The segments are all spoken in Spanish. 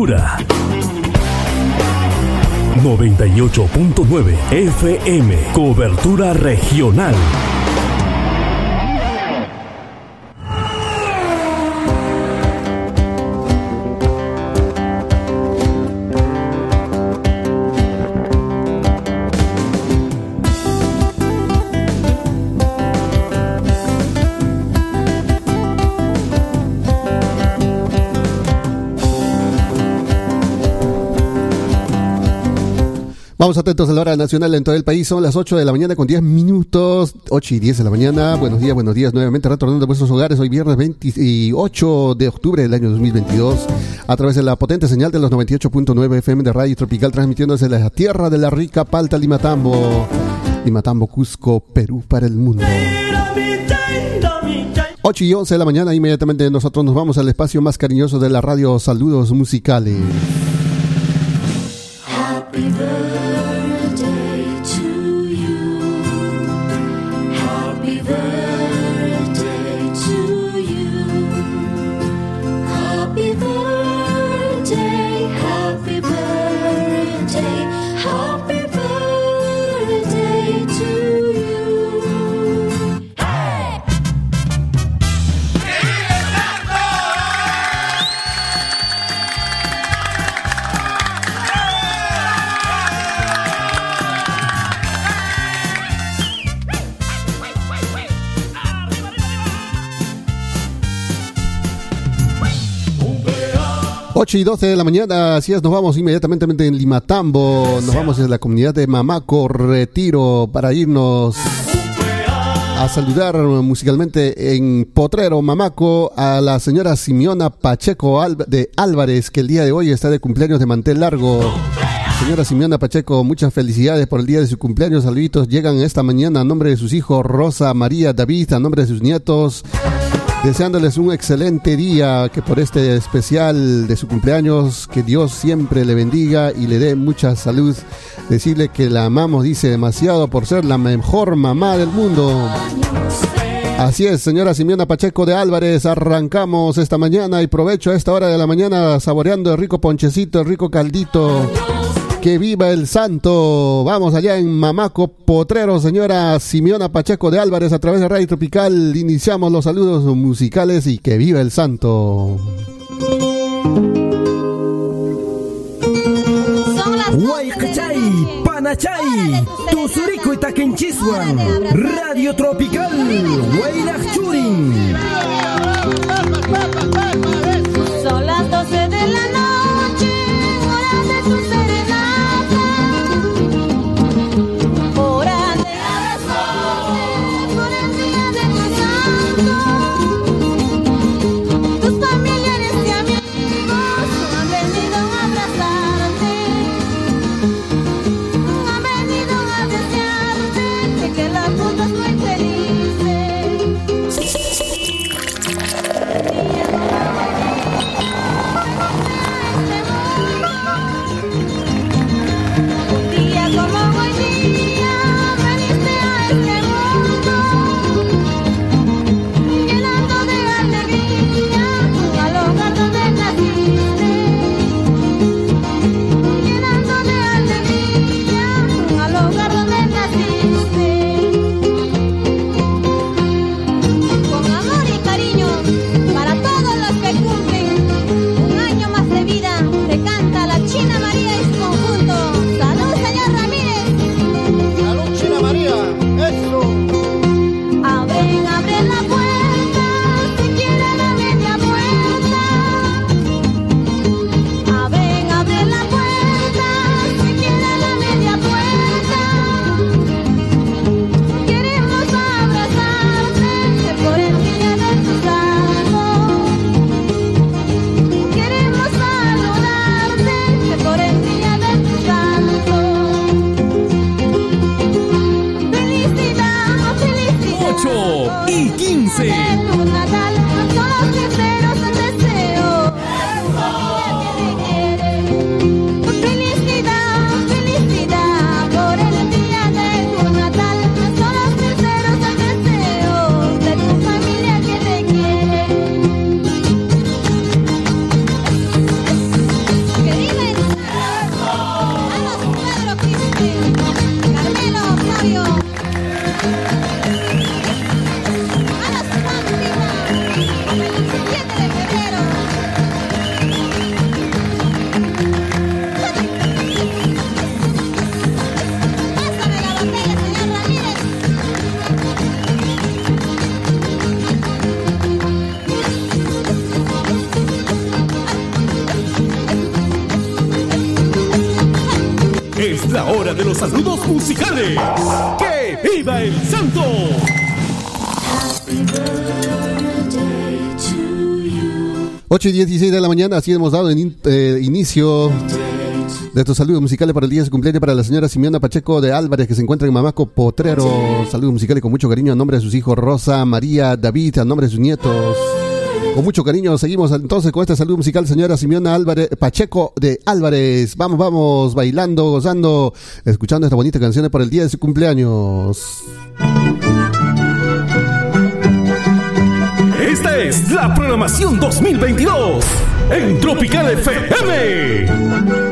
Cobertura 98.9 FM. Cobertura regional. Vamos atentos a la hora nacional en todo el país. Son las 8 de la mañana con 10 minutos. 8 y 10 de la mañana. Buenos días, buenos días. Nuevamente retornando a vuestros hogares. Hoy viernes 28 de octubre del año 2022. A través de la potente señal de los 98.9 FM de Radio Tropical. Transmitiéndose desde la tierra de la rica Palta Limatambo. Limatambo, Cusco, Perú para el mundo. 8 y 11 de la mañana. Inmediatamente nosotros nos vamos al espacio más cariñoso de la radio. Saludos musicales. Y 12 de la mañana, así es, nos vamos inmediatamente en Limatambo, nos vamos desde la comunidad de Mamaco, Retiro, para irnos a saludar musicalmente en Potrero, Mamaco, a la señora Simeona Pacheco de Álvarez, que el día de hoy está de cumpleaños de mantel largo. Señora Simeona Pacheco, muchas felicidades por el día de su cumpleaños. Saluditos llegan esta mañana a nombre de sus hijos Rosa, María, David, a nombre de sus nietos deseándoles un excelente día, que por este especial de su cumpleaños, que Dios siempre le bendiga y le dé mucha salud. Decirle que la amamos, dice demasiado, por ser la mejor mamá del mundo. Así es, señora Simeona Pacheco de Álvarez, arrancamos esta mañana y provecho a esta hora de la mañana saboreando el rico ponchecito, el rico caldito. Que viva el santo. Vamos allá en Mamaco Potrero, señora Simeona Pacheco de Álvarez, a través de Radio Tropical. Iniciamos los saludos musicales y que viva el santo. Huaycachay, Panachay, Tusurico y Radio Tropical, Churin. 8 y 16 de la mañana, así hemos dado eh, inicio de estos saludos musicales para el día de su cumpleaños para la señora Simeona Pacheco de Álvarez, que se encuentra en Mamaco Potrero. Saludos musicales con mucho cariño a nombre de sus hijos Rosa, María, David, a nombre de sus nietos. Con mucho cariño seguimos entonces con este saludo musical, señora Simeona Álvarez, Pacheco de Álvarez. Vamos, vamos, bailando, gozando, escuchando estas bonitas canciones para el día de su cumpleaños. Esta es la programación 2022 en Tropical FM.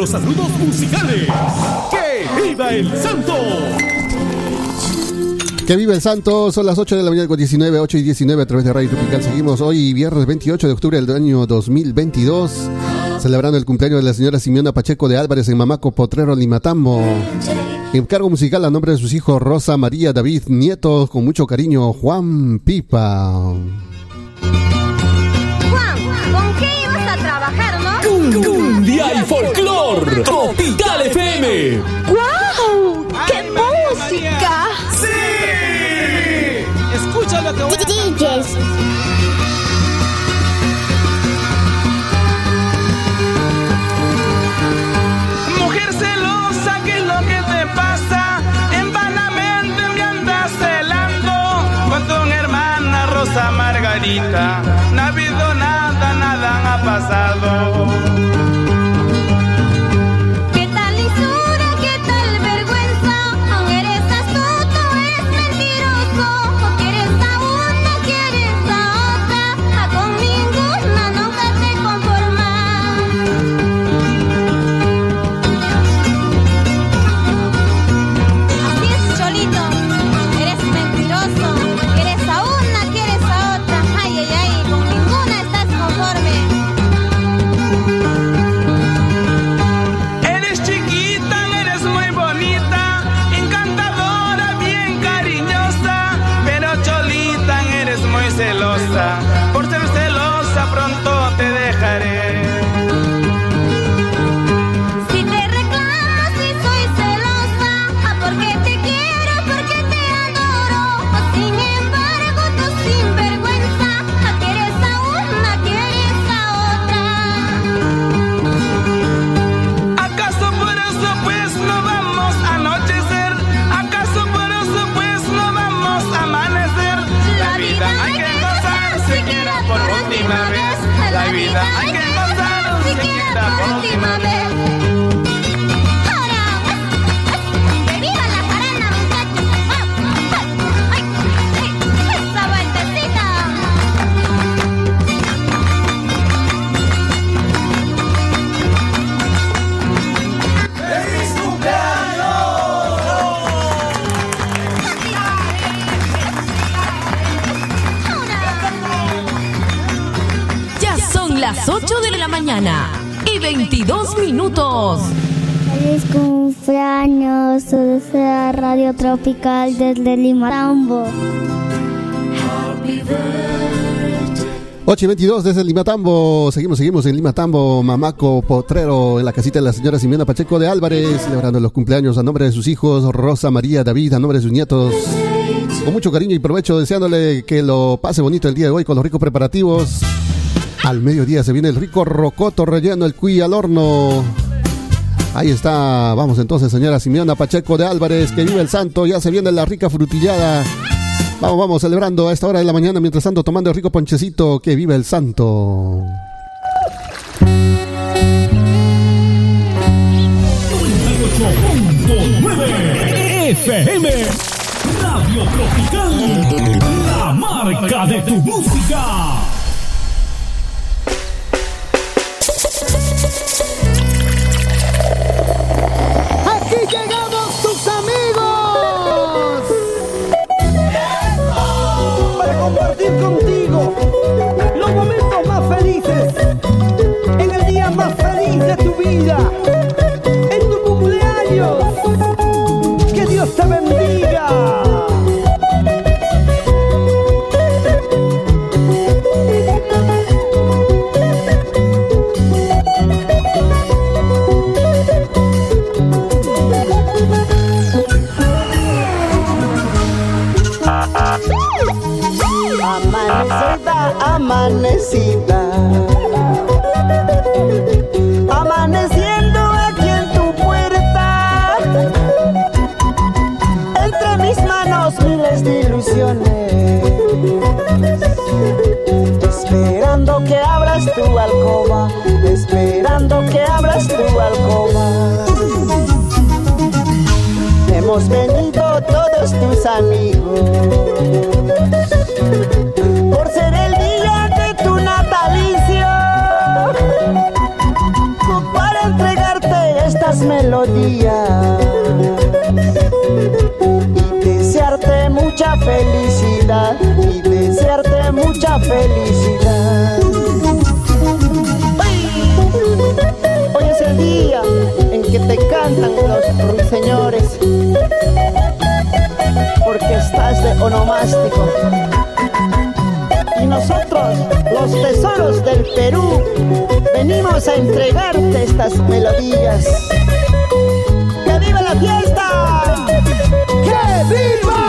Los saludos musicales. ¡Que viva el santo! Que vive el santo, son las 8 de la mañana con 19, 8 y 19 a través de Radio Tropical. Seguimos hoy, viernes 28 de octubre del año 2022, celebrando el cumpleaños de la señora Simeona Pacheco de Álvarez en Mamaco Potrero, Limatambo. Encargo musical a nombre de sus hijos Rosa, María, David, nietos, con mucho cariño, Juan Pipa. Juan, ¿con qué ibas a trabajar, no? Cumbia y folclor. 22 minutos. Feliz cumpleaños, se desea Radio Tropical desde Lima Tambo. 8 y 22 desde Limatambo. Seguimos, seguimos en Limatambo. Mamaco Potrero en la casita de la señora Ximena Pacheco de Álvarez. Celebrando los cumpleaños a nombre de sus hijos, Rosa María David, a nombre de sus nietos. Con mucho cariño y provecho, deseándole que lo pase bonito el día de hoy con los ricos preparativos. Al mediodía se viene el rico rocoto relleno, el cuy al horno. Ahí está, vamos entonces, señora Simeona Pacheco de Álvarez, que vive el santo, ya se viene la rica frutillada. Vamos, vamos, celebrando a esta hora de la mañana, mientras tanto tomando el rico ponchecito, que vive el santo. FM Radio Tropical, la marca de tu música. Aquí llegamos tus amigos. Para compartir contigo los momentos más felices. En el día más feliz de tu vida. Tus amigos por ser el día de tu natalicio para entregarte estas melodías y desearte mucha felicidad y desearte mucha felicidad. Hoy es el día en que te cantan los ruiseñores porque estás de onomástico. Y nosotros, los tesoros del Perú, venimos a entregarte estas melodías. ¡Que viva la fiesta! ¡Que viva!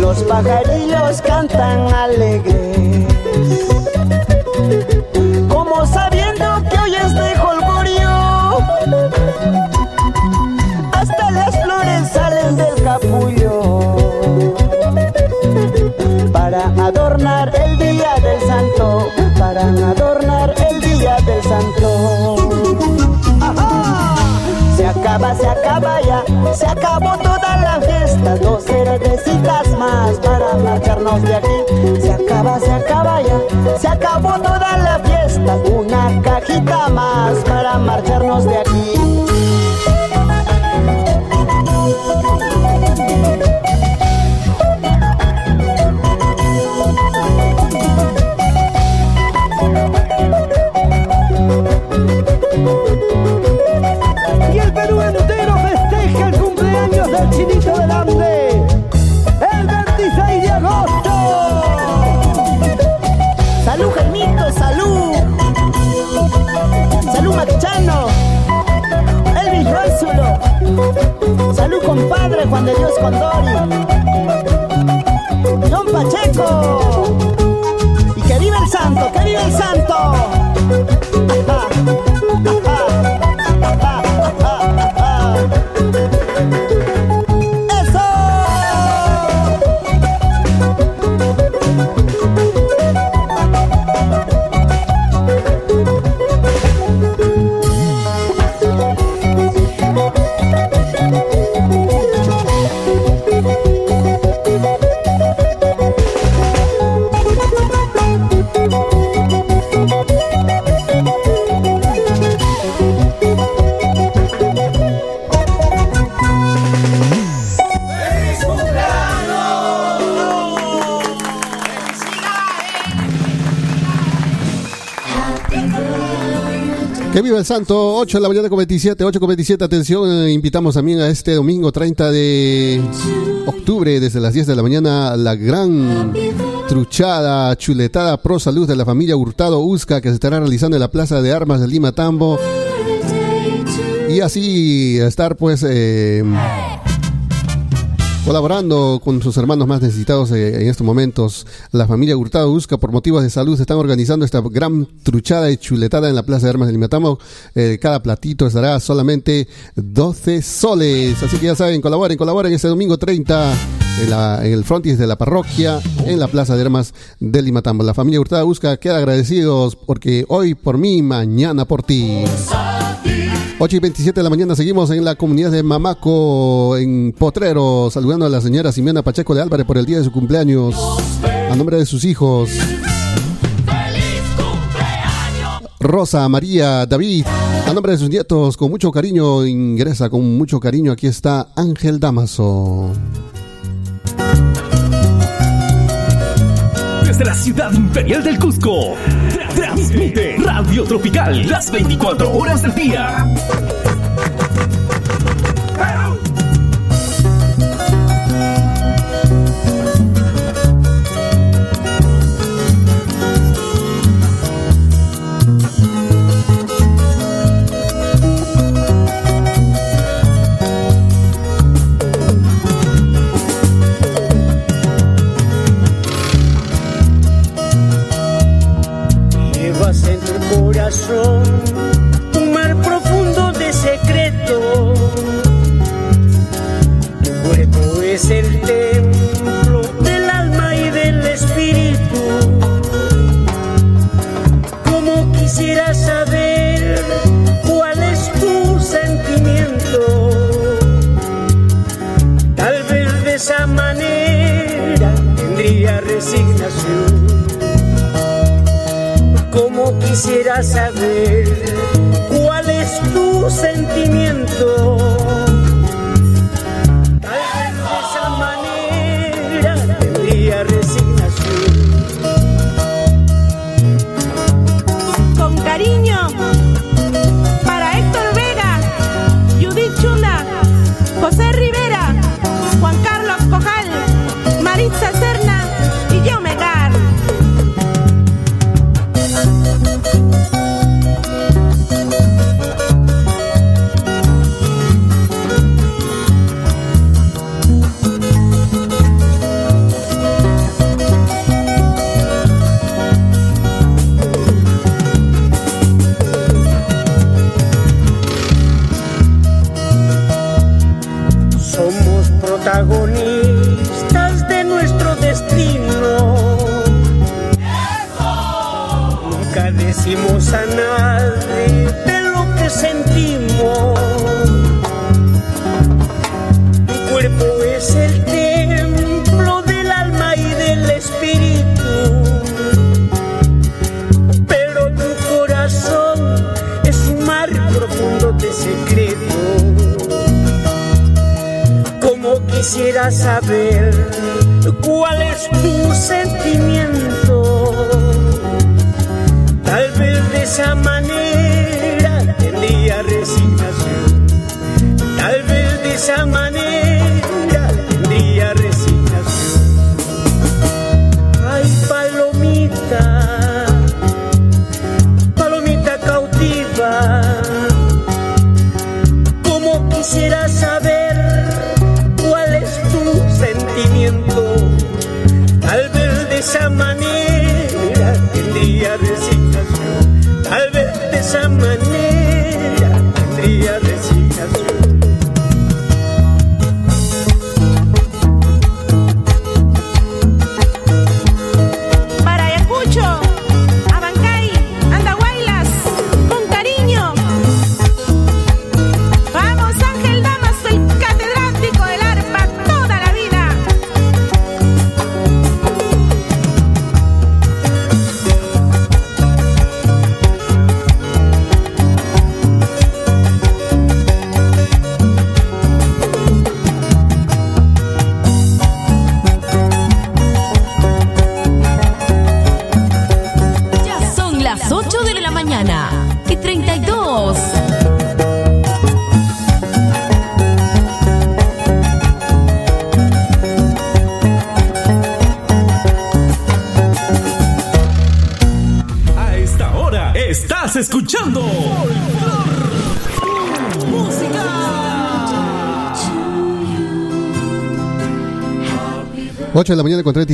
Los pajarillos cantan alegres, como sabiendo que hoy es de jolgorio. Para adornar el día del santo. Se acaba, se acaba ya, se acabó toda la fiesta, dos cervecitas más para marcharnos de aquí. Se acaba, se acaba ya, se acabó toda la fiesta, una cajita más para marcharnos de aquí. Rózulo. Salud, compadre Juan de Dios Condori. John Pacheco. Y que viva el santo, que viva el santo. Ajá, ajá. Santo, 8 de la mañana con 27, 8 con 27, atención, eh, invitamos también a este domingo 30 de octubre, desde las 10 de la mañana, la gran truchada, chuletada pro salud de la familia Hurtado Usca, que se estará realizando en la Plaza de Armas de Lima Tambo. Y así estar pues... eh, colaborando con sus hermanos más necesitados eh, en estos momentos. La familia Hurtado Busca, por motivos de salud, están organizando esta gran truchada y chuletada en la Plaza de Armas de Limatamo. Eh, cada platito estará solamente 12 soles. Así que ya saben, colaboren, colaboren este domingo 30 en, el frontis de la parroquia, en la Plaza de Armas de Limatambo. La familia Hurtado Busca queda agradecidos porque hoy por mí, mañana por ti. 8 y 27 de la mañana seguimos en la comunidad de Mamaco, en Potrero, saludando a la señora Ximena Pacheco de Álvarez por el día de su cumpleaños, a nombre de sus hijos. Rosa, María, David, a nombre de sus nietos, con mucho cariño, ingresa con mucho cariño. Aquí está Ángel Damaso. Desde la ciudad imperial del Cusco, Radio Tropical las 24 horas del día. Tu quisiera saber cuál es tu sentimiento.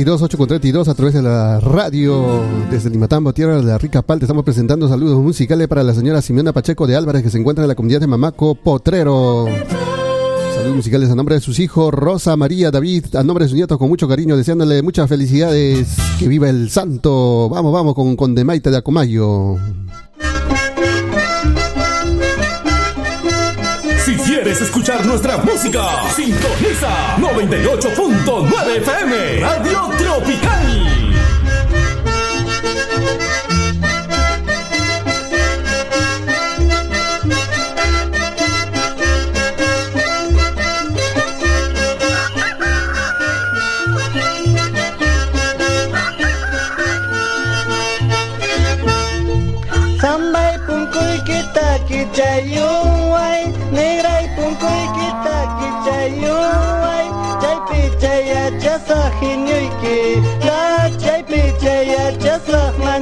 32, 8 con 32 a través de la radio desde Limatambo, tierra de la rica palta. Estamos presentando saludos musicales para la señora Simeona Pacheco de Álvarez que se encuentra en la comunidad de Mamaco Potrero. Saludos musicales a nombre de sus hijos Rosa, María, David, a nombre de sus nietos con mucho cariño, deseándole muchas felicidades. Que viva el santo. Vamos, vamos con, con Demaite de Acomayo. Quieres escuchar nuestra música, sintoniza 98.9 FM Radio Tropical. He knew you. Lord, JPJ, just love my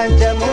Con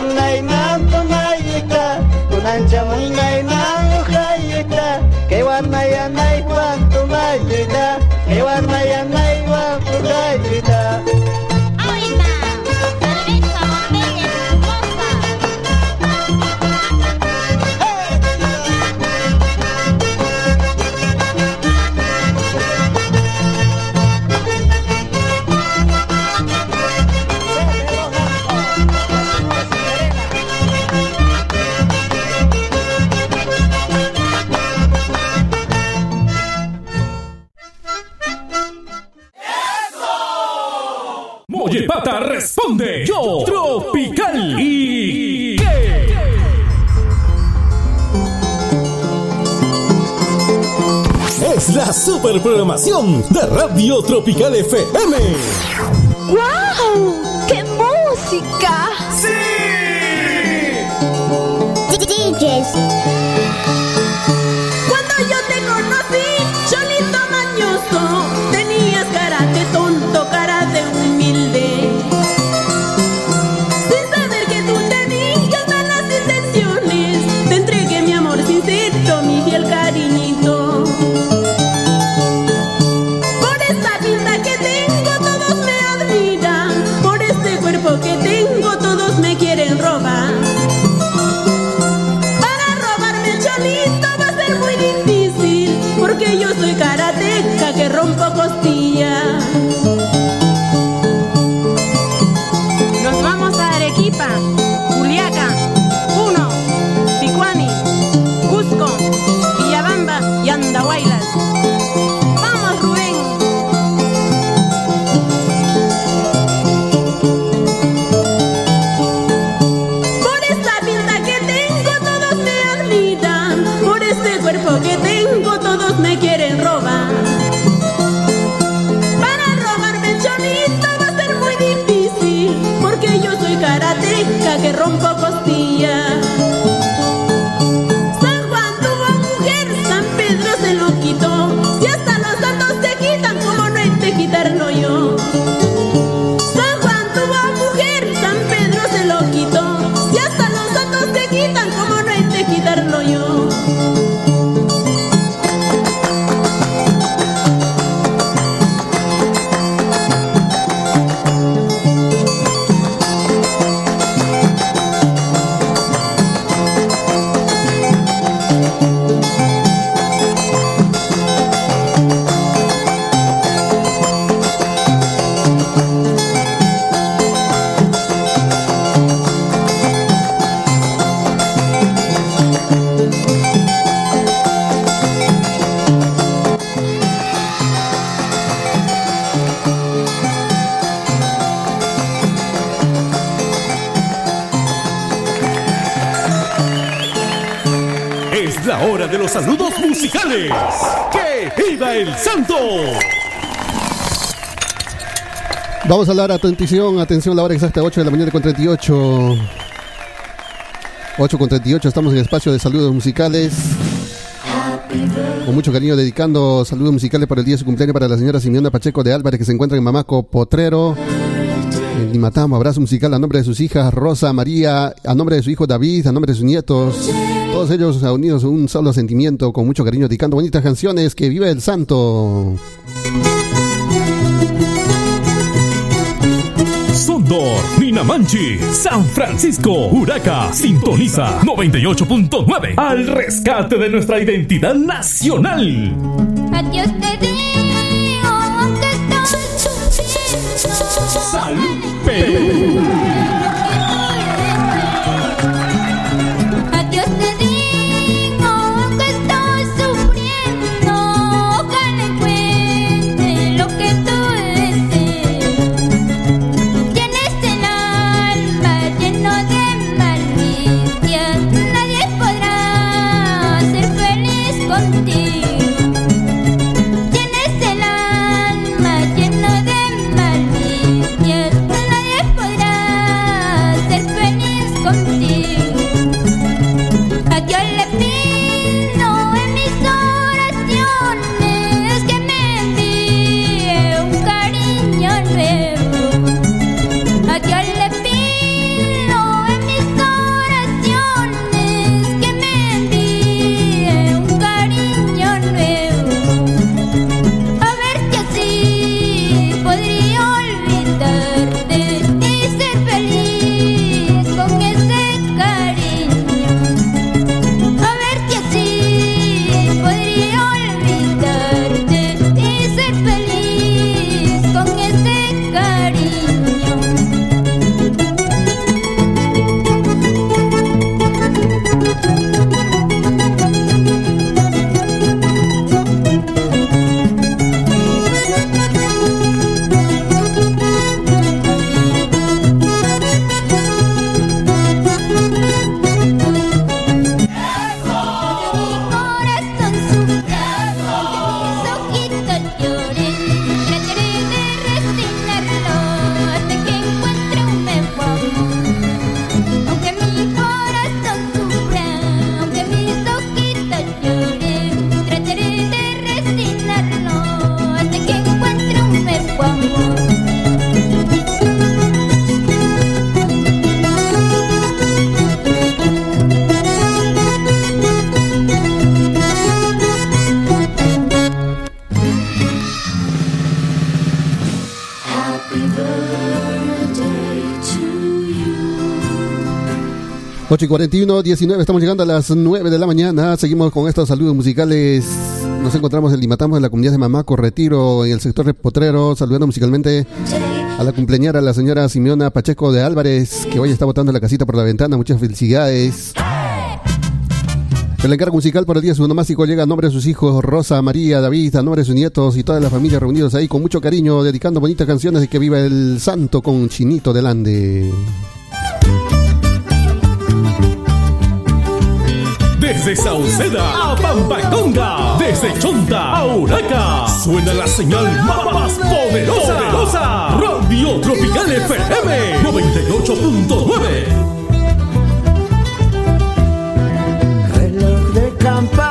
de Radio Tropical FM. ¡Wow! ¡Qué música! DJs. El santo! Vamos a hablar, atención, atención, la hora exacta, 8 de la mañana con 38. 8 con 38, estamos en el espacio de saludos musicales. Con mucho cariño dedicando saludos musicales por el día de su cumpleaños para la señora Simeona Pacheco de Álvarez que se encuentra en Mamaco Potrero. En Limatamo, abrazo musical a nombre de sus hijas Rosa, María, a nombre de su hijo David, a nombre de sus nietos. Todos ellos unidos en un solo sentimiento, con mucho cariño, dedicando bonitas canciones. Que vive el santo. Sondor, Ninamanchi, San Francisco, Huraca, sintoniza 98.9 al rescate de nuestra identidad nacional. Adiós te digo, aunque estoy sufriendo. Salud, Perú. 8 y 41, 19, estamos llegando a las 9 de la mañana. Seguimos con estos saludos musicales. Nos encontramos en Limatamos, en la comunidad de Mamaco, Retiro, en el sector de Potrero, saludando musicalmente a la cumpleañera, la señora Simeona Pacheco de Álvarez, que hoy está botando la casita por la ventana. Muchas felicidades. El encargo musical por el día onomástico llega a nombre de sus hijos Rosa, María, David, a nombre de sus nietos y toda la familia reunidos ahí con mucho cariño, dedicando bonitas canciones y que viva el santo con Chinito delante. Desde Sauceda a Pampaconga, desde Chonta a Huraca, suena la señal más poderosa. Radio Tropical FM 98.9. Reloj de campana,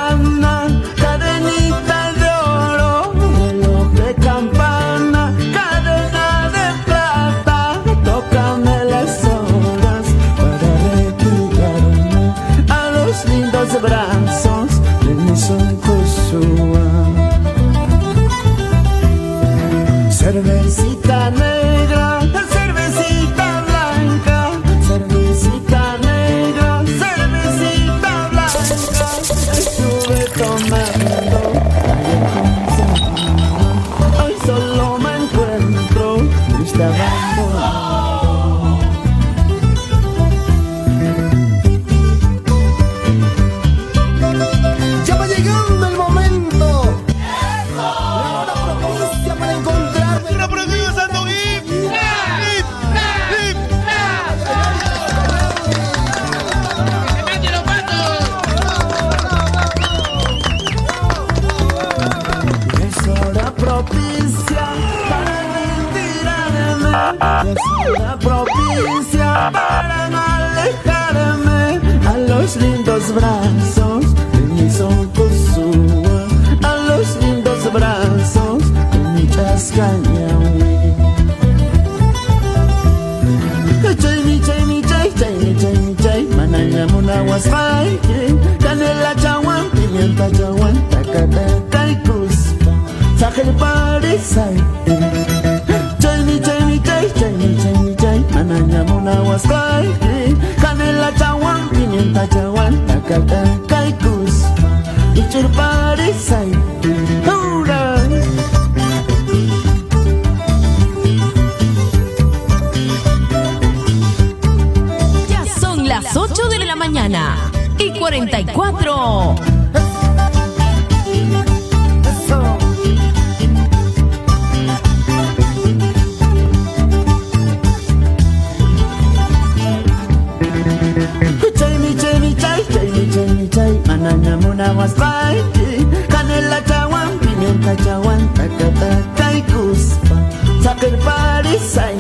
chawan, takata kai kuspa, sakir parisai.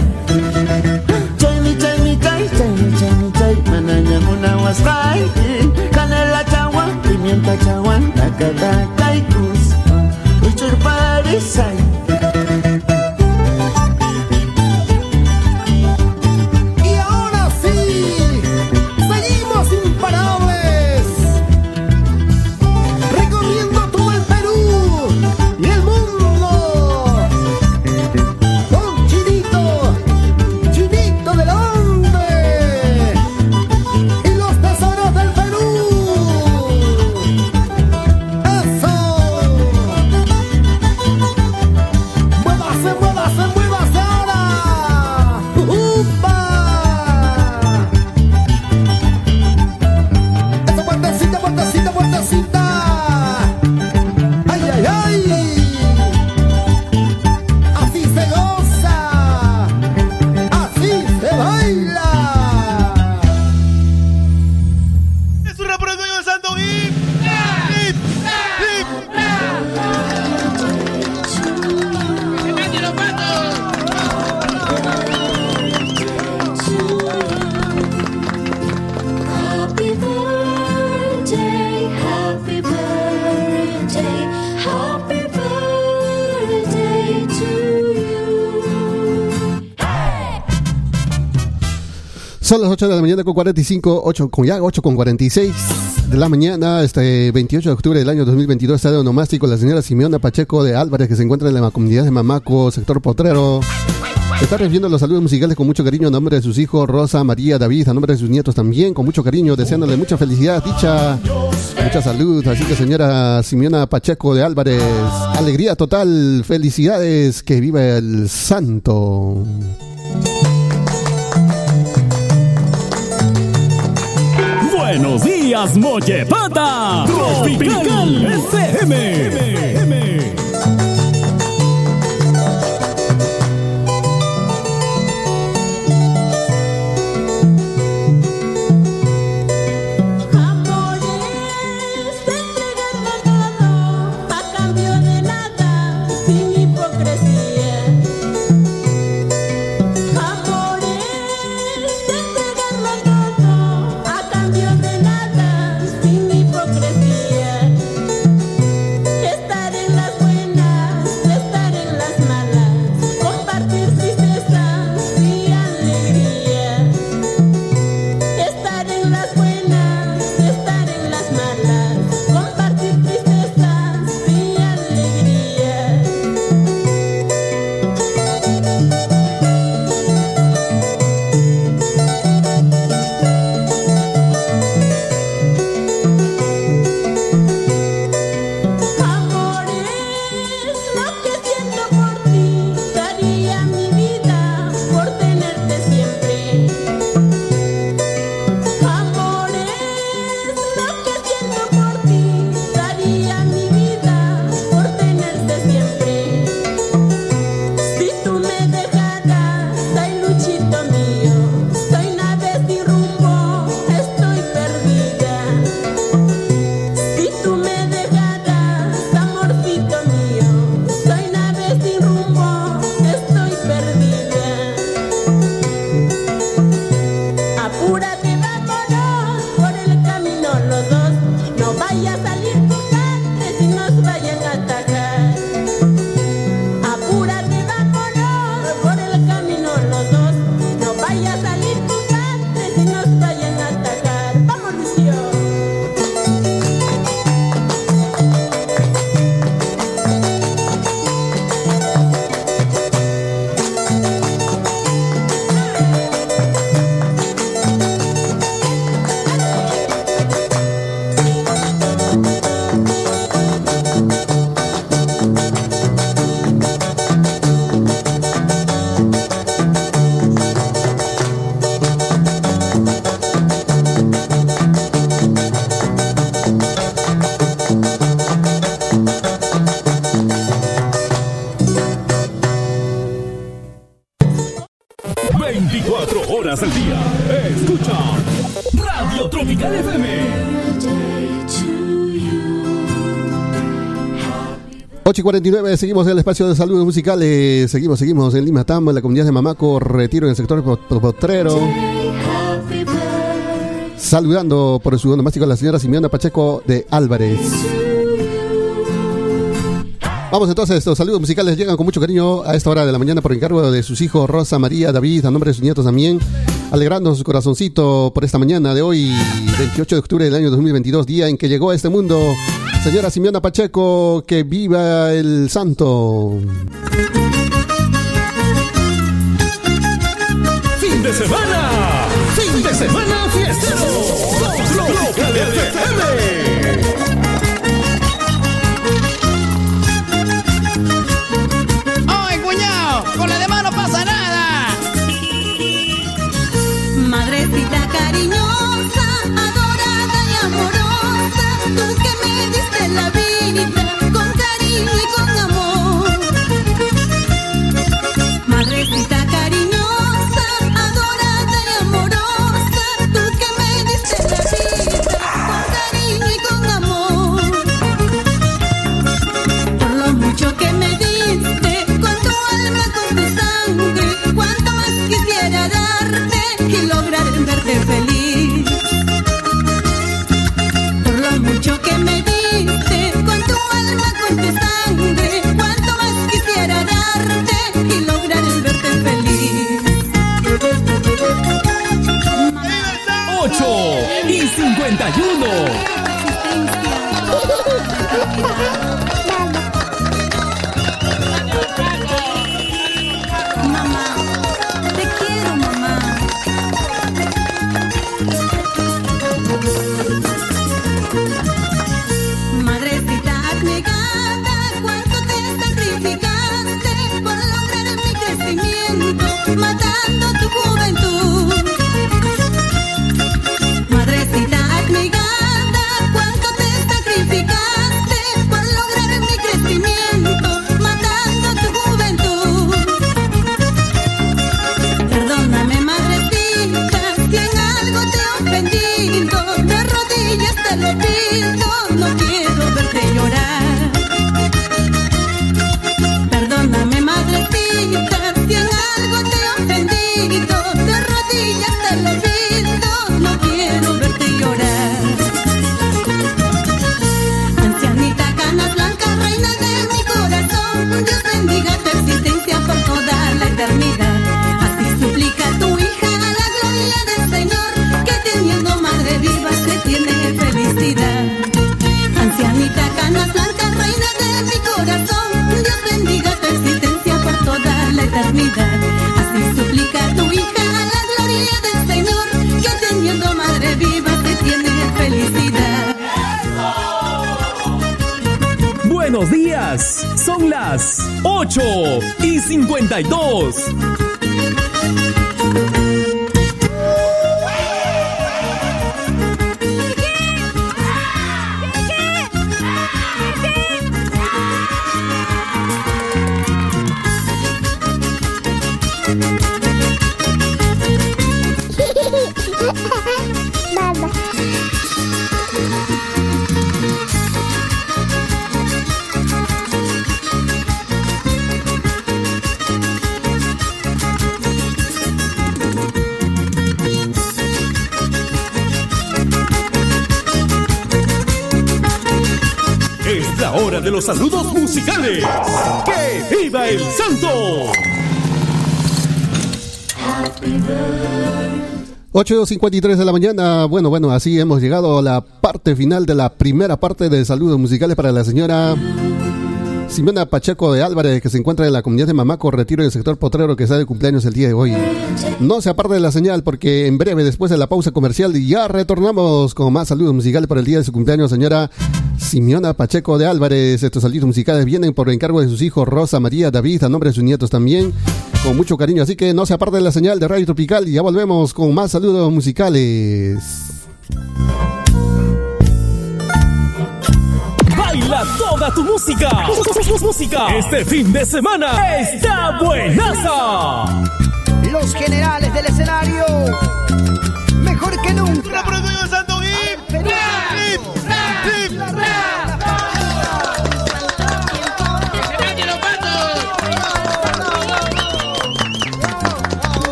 Chay mi chay mi chay, chay manana muna waspai, canela chawan, pimienta chawan, takata kai kuspa, uchur parisai. 8 de la mañana con 45, 8 con ya 8 con 46 de la mañana, este 28 de octubre del año 2022, estadio nomástico, la señora Simeona Pacheco de Álvarez, que se encuentra en la comunidad de Mamaco, sector Potrero. Está recibiendo los saludos musicales con mucho cariño a nombre de sus hijos, Rosa, María, David, a nombre de sus nietos también, con mucho cariño, deseándole mucha felicidad, dicha, mucha salud. Así que señora Simeona Pacheco de Álvarez, alegría total, felicidades, que viva el santo. Buenos días, Mollepata. Tropical FM. a 8 y 49, seguimos en el espacio de saludos musicales. Seguimos, seguimos en Lima Tambo, en la comunidad de Mamaco, retiro en el sector pot- potrero. Saludando por su domástico a la señora Simeona Pacheco de Álvarez. Vamos entonces, los saludos musicales llegan con mucho cariño a esta hora de la mañana por encargo de sus hijos Rosa, María, David, a nombre de sus nietos también, alegrando su corazoncito por esta mañana de hoy, 28 de octubre del año 2022, día en que llegó a este mundo. Señora Simeona Pacheco, que viva el santo. Fin de semana. Fin de semana fiestero. 51. 8.53 de la mañana. Bueno, bueno, así hemos llegado a la parte final de la primera parte de saludos musicales para la señora Simona Pacheco de Álvarez, que se encuentra en la comunidad de Mamaco, retiro del sector potrero, que está de cumpleaños el día de hoy. No se aparte de la señal, porque en breve, después de la pausa comercial, ya retornamos con más saludos musicales por el día de su cumpleaños, señora Simeona Pacheco de Álvarez. Estos saludos musicales vienen por encargo de sus hijos Rosa, María, David, a nombre de sus nietos también, con mucho cariño. Así que no se aparte de la señal de Radio Tropical y ya volvemos con más saludos musicales. Baila toda tu música. Música. Este fin de semana está buenaza. Los generales del escenario. Mejor que nunca.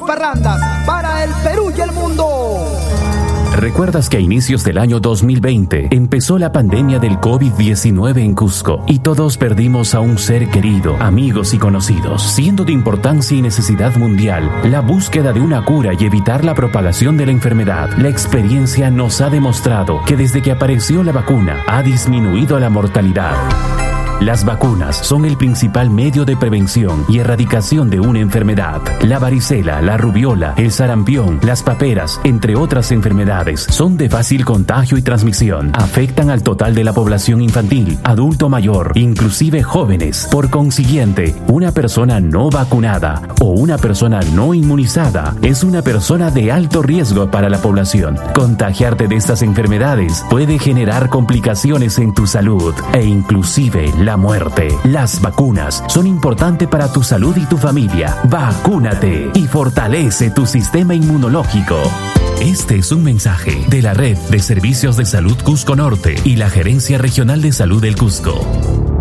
Mejores para el Perú y el mundo. ¿Recuerdas que a inicios del año 2020 empezó la pandemia del COVID-19 en Cusco y todos perdimos a un ser querido, amigos y conocidos? Siendo de importancia y necesidad mundial la búsqueda de una cura y evitar la propagación de la enfermedad, la experiencia nos ha demostrado que desde que apareció la vacuna ha disminuido la mortalidad. Las vacunas son el principal medio de prevención y erradicación de una enfermedad. La varicela, la rubiola, el sarampión, las paperas, entre otras enfermedades, son de fácil contagio y transmisión. Afectan al total de la población infantil, adulto mayor, inclusive jóvenes. Por consiguiente, una persona no vacunada o una persona no inmunizada es una persona de alto riesgo para la población. Contagiarte de estas enfermedades puede generar complicaciones en tu salud e inclusive la muerte. Las vacunas son importantes para tu salud y tu familia. Vacúnate y fortalece tu sistema inmunológico. Este es un mensaje de la Red de Servicios de Salud Cusco Norte y la Gerencia Regional de Salud del Cusco.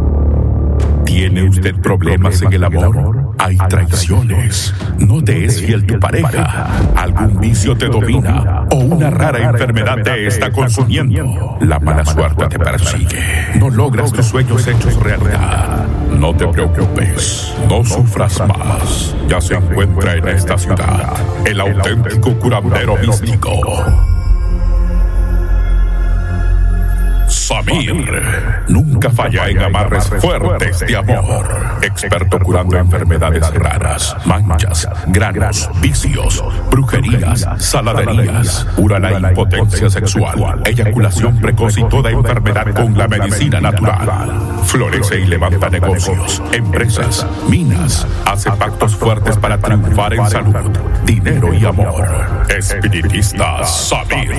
¿Tiene usted problemas en el amor? Hay traiciones. No te es fiel tu pareja. Algún vicio te domina o una rara enfermedad te está consumiendo. La mala suerte te persigue. No logras tus sueños hechos realidad. No te preocupes. No sufras más. Ya se encuentra en esta ciudad el auténtico curandero místico. Samir nunca falla en amarres fuertes de amor. Experto curando enfermedades raras, manchas, granos, vicios, brujerías, saladerías. Cura la impotencia sexual, eyaculación precoz y toda enfermedad con la medicina natural. Florece y levanta negocios, empresas, minas. Hace pactos fuertes para triunfar en salud, dinero y amor. Espiritista Samir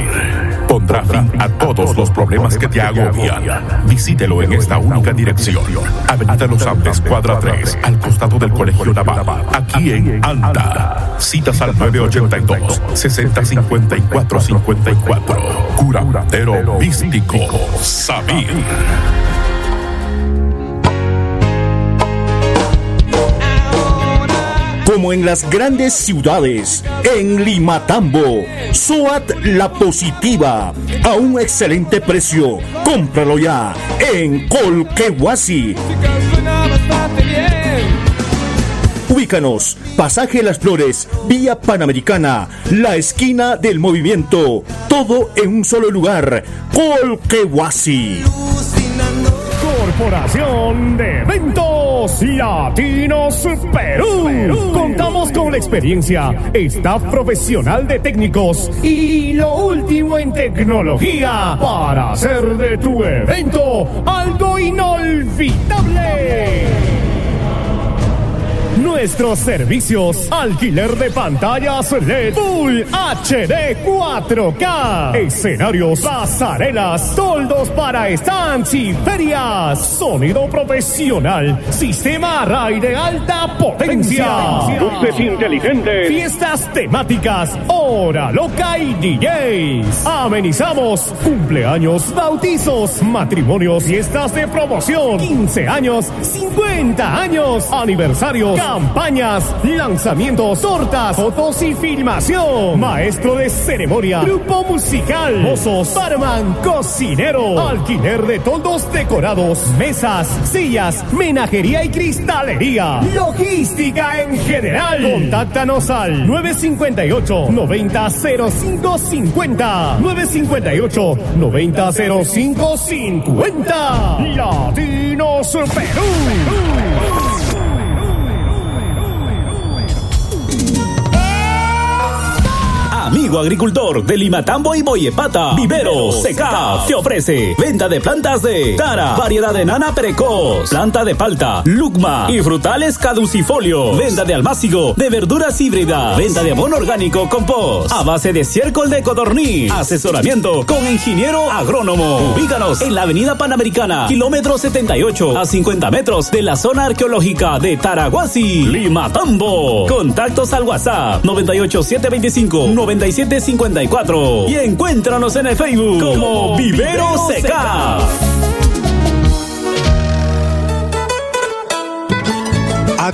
pondrá fin a todos los problemas que te agobian. Visítelo en esta única dirección. Avenida Los Andes, cuadra 3, al costado del Colegio Naval. Aquí en Anta. Citas al 982-6054-54. Curandero místico. Samir. Como en las grandes ciudades, en Limatambo, SOAT La Positiva, a un excelente precio. Cómpralo ya en Colquehuasi. Ubícanos, Pasaje Las Flores, Vía Panamericana, la esquina del movimiento, todo en un solo lugar, Colquehuasi. Corporación de Eventos Latinos Perú. Contamos con la experiencia, staff profesional de técnicos y lo último en tecnología para hacer de tu evento algo inolvidable. Nuestros servicios, alquiler de pantallas LED Full HD 4K, escenarios, pasarelas, toldos para stands y ferias, sonido profesional, sistema array de alta potencia, luces inteligentes, fiestas temáticas, hora loca y DJs. Amenizamos cumpleaños, bautizos, matrimonios, fiestas de promoción, 15 años, 50 años, aniversarios, campañas, lanzamientos, tortas, fotos y filmación. Maestro de ceremonia, grupo musical, mozos, barman, cocinero, alquiler de toldos decorados, mesas, sillas, menajería y cristalería. Logística en general. Contáctanos al 958 900550 958 900550 Latinos Perú. Agricultor de Limatambo y Boyepata, Vivero Seca te ofrece venta de plantas de Tara, variedad de nana precoz, planta de palta, lucma y frutales caducifolio, venta de almácigo, de verduras híbridas, venta de abono orgánico compost, a base de estiércol de codorniz, asesoramiento con ingeniero agrónomo. Ubícanos en la avenida Panamericana, kilómetro 78 a 50 metros de la zona arqueológica de Taraguasi, Limatambo. Contactos al WhatsApp 98725 9754 y encuéntranos en el Facebook como Vivero Seca.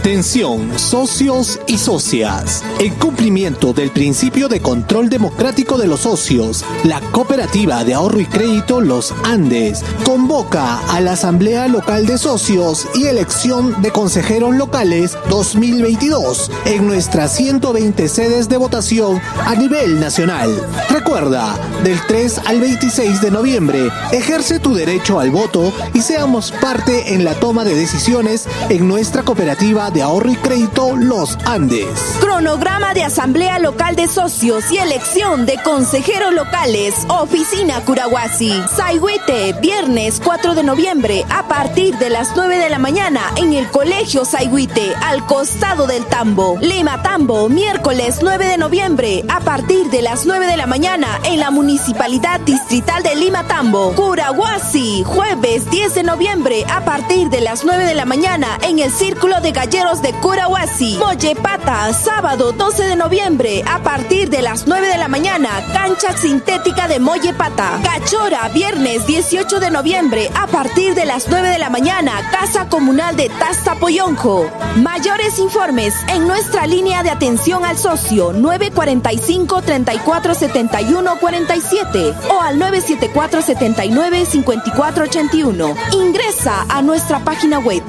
Atención, socios y socias. En cumplimiento del principio de control democrático de los socios, la Cooperativa de Ahorro y Crédito Los Andes convoca a la Asamblea Local de Socios y elección de consejeros locales 2022 en nuestras 120 sedes de votación a nivel nacional. Recuerda, del 3 al 26 de noviembre, ejerce tu derecho al voto y seamos parte en la toma de decisiones en nuestra cooperativa de ahorro y crédito Los Andes. Cronograma de Asamblea Local de Socios y elección de consejeros locales. Oficina Curahuasi. Saigüite, viernes 4 de noviembre a partir de las 9 de la mañana en el Colegio Saigüite, al costado del Tambo. Lima Tambo, miércoles 9 de noviembre a partir de las 9 de la mañana en la Municipalidad Distrital de Lima Tambo. Curahuasi, jueves 10 de noviembre a partir de las 9 de la mañana en el Círculo de Galleros de Curahuasi. Mollepata, sábado 12 de noviembre a partir de las 9 de la mañana, cancha sintética de Mollepata. Cachora, viernes 18 de noviembre a partir de las 9 de la mañana, casa comunal de Tazapoyonjo. Mayores informes en nuestra línea de atención al socio 945 34 71 47 o al 974 79 54 81. Ingresa a nuestra página web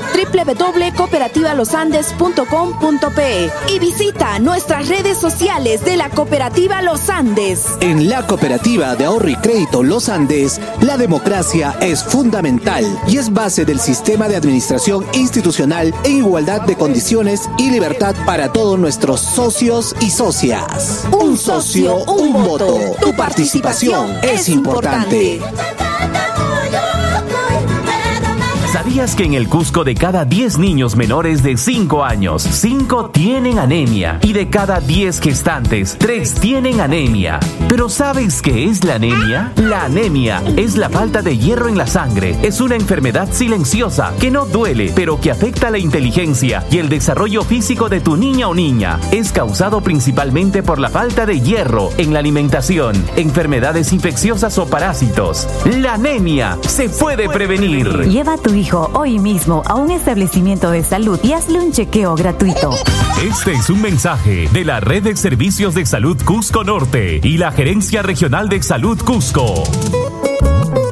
www.cooperativalosandes.com.pe y visita nuestras redes sociales de la Cooperativa Los Andes. En la Cooperativa de Ahorro y Crédito Los Andes, la democracia es fundamental y es base del sistema de administración institucional en igualdad de condiciones y libertad para todos nuestros socios y socias. Un socio, un voto. Tu participación es importante. ¿Sabías que en el Cusco de cada 10 niños menores de 5 años, 5 tienen anemia? Y de cada 10 gestantes, 3 tienen anemia. ¿Pero sabes qué es la anemia? La anemia es la falta de hierro en la sangre. Es una enfermedad silenciosa que no duele, pero que afecta la inteligencia y el desarrollo físico de tu niña o niña. Es causado principalmente por la falta de hierro en la alimentación, enfermedades infecciosas o parásitos. La anemia se puede prevenir. Lleva tu hoy mismo a un establecimiento de salud y hazle un chequeo gratuito. Este es un mensaje de la Red de Servicios de Salud Cusco Norte y la Gerencia Regional de Salud Cusco.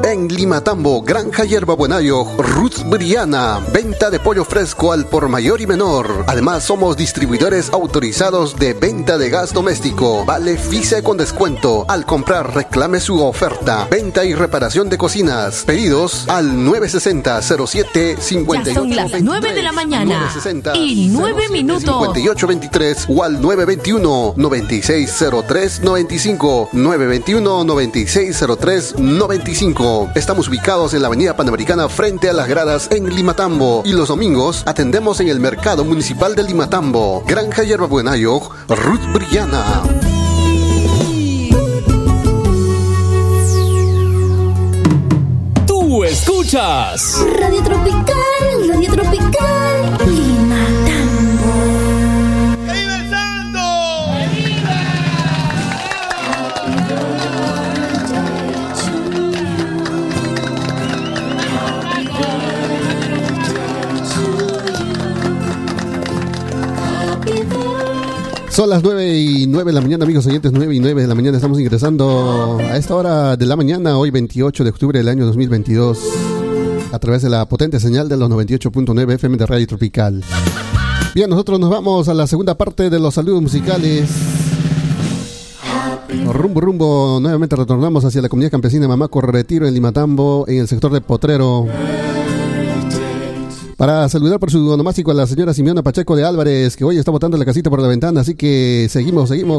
En Limatambo, Granja Hierba Buenayo, Ruth Briana, venta de pollo fresco al por mayor y menor. Además, somos distribuidores autorizados de venta de gas doméstico. Vale FICE con descuento. Al comprar, reclame su oferta. Venta y reparación de cocinas. Pedidos al 960-07-58. Ya son las 9 de la mañana y 9 minutos. 5823 o al 921-9603-95. 921-9603-95. 25. Estamos ubicados en la Avenida Panamericana frente a las gradas en Limatambo. Y los domingos atendemos en el Mercado Municipal de Limatambo. Granja Yerba Buenayo, Ruth Brillana. Tú escuchas Radio Tropical, Radio Tropical. Son las 9 y 9 de la mañana, amigos oyentes, 9 y 9 de la mañana. Estamos ingresando a esta hora de la mañana, hoy 28 de octubre del año 2022, a través de la potente señal de los 98.9 FM de Radio Tropical. Bien, nosotros nos vamos a la segunda parte de los saludos musicales. Rumbo, rumbo, nuevamente retornamos hacia la comunidad campesina Mamaco Retiro en Limatambo, en el sector de Potrero. Para saludar por su onomástico a la señora Simeona Pacheco de Álvarez, que hoy está botando la casita por la ventana, así que seguimos, seguimos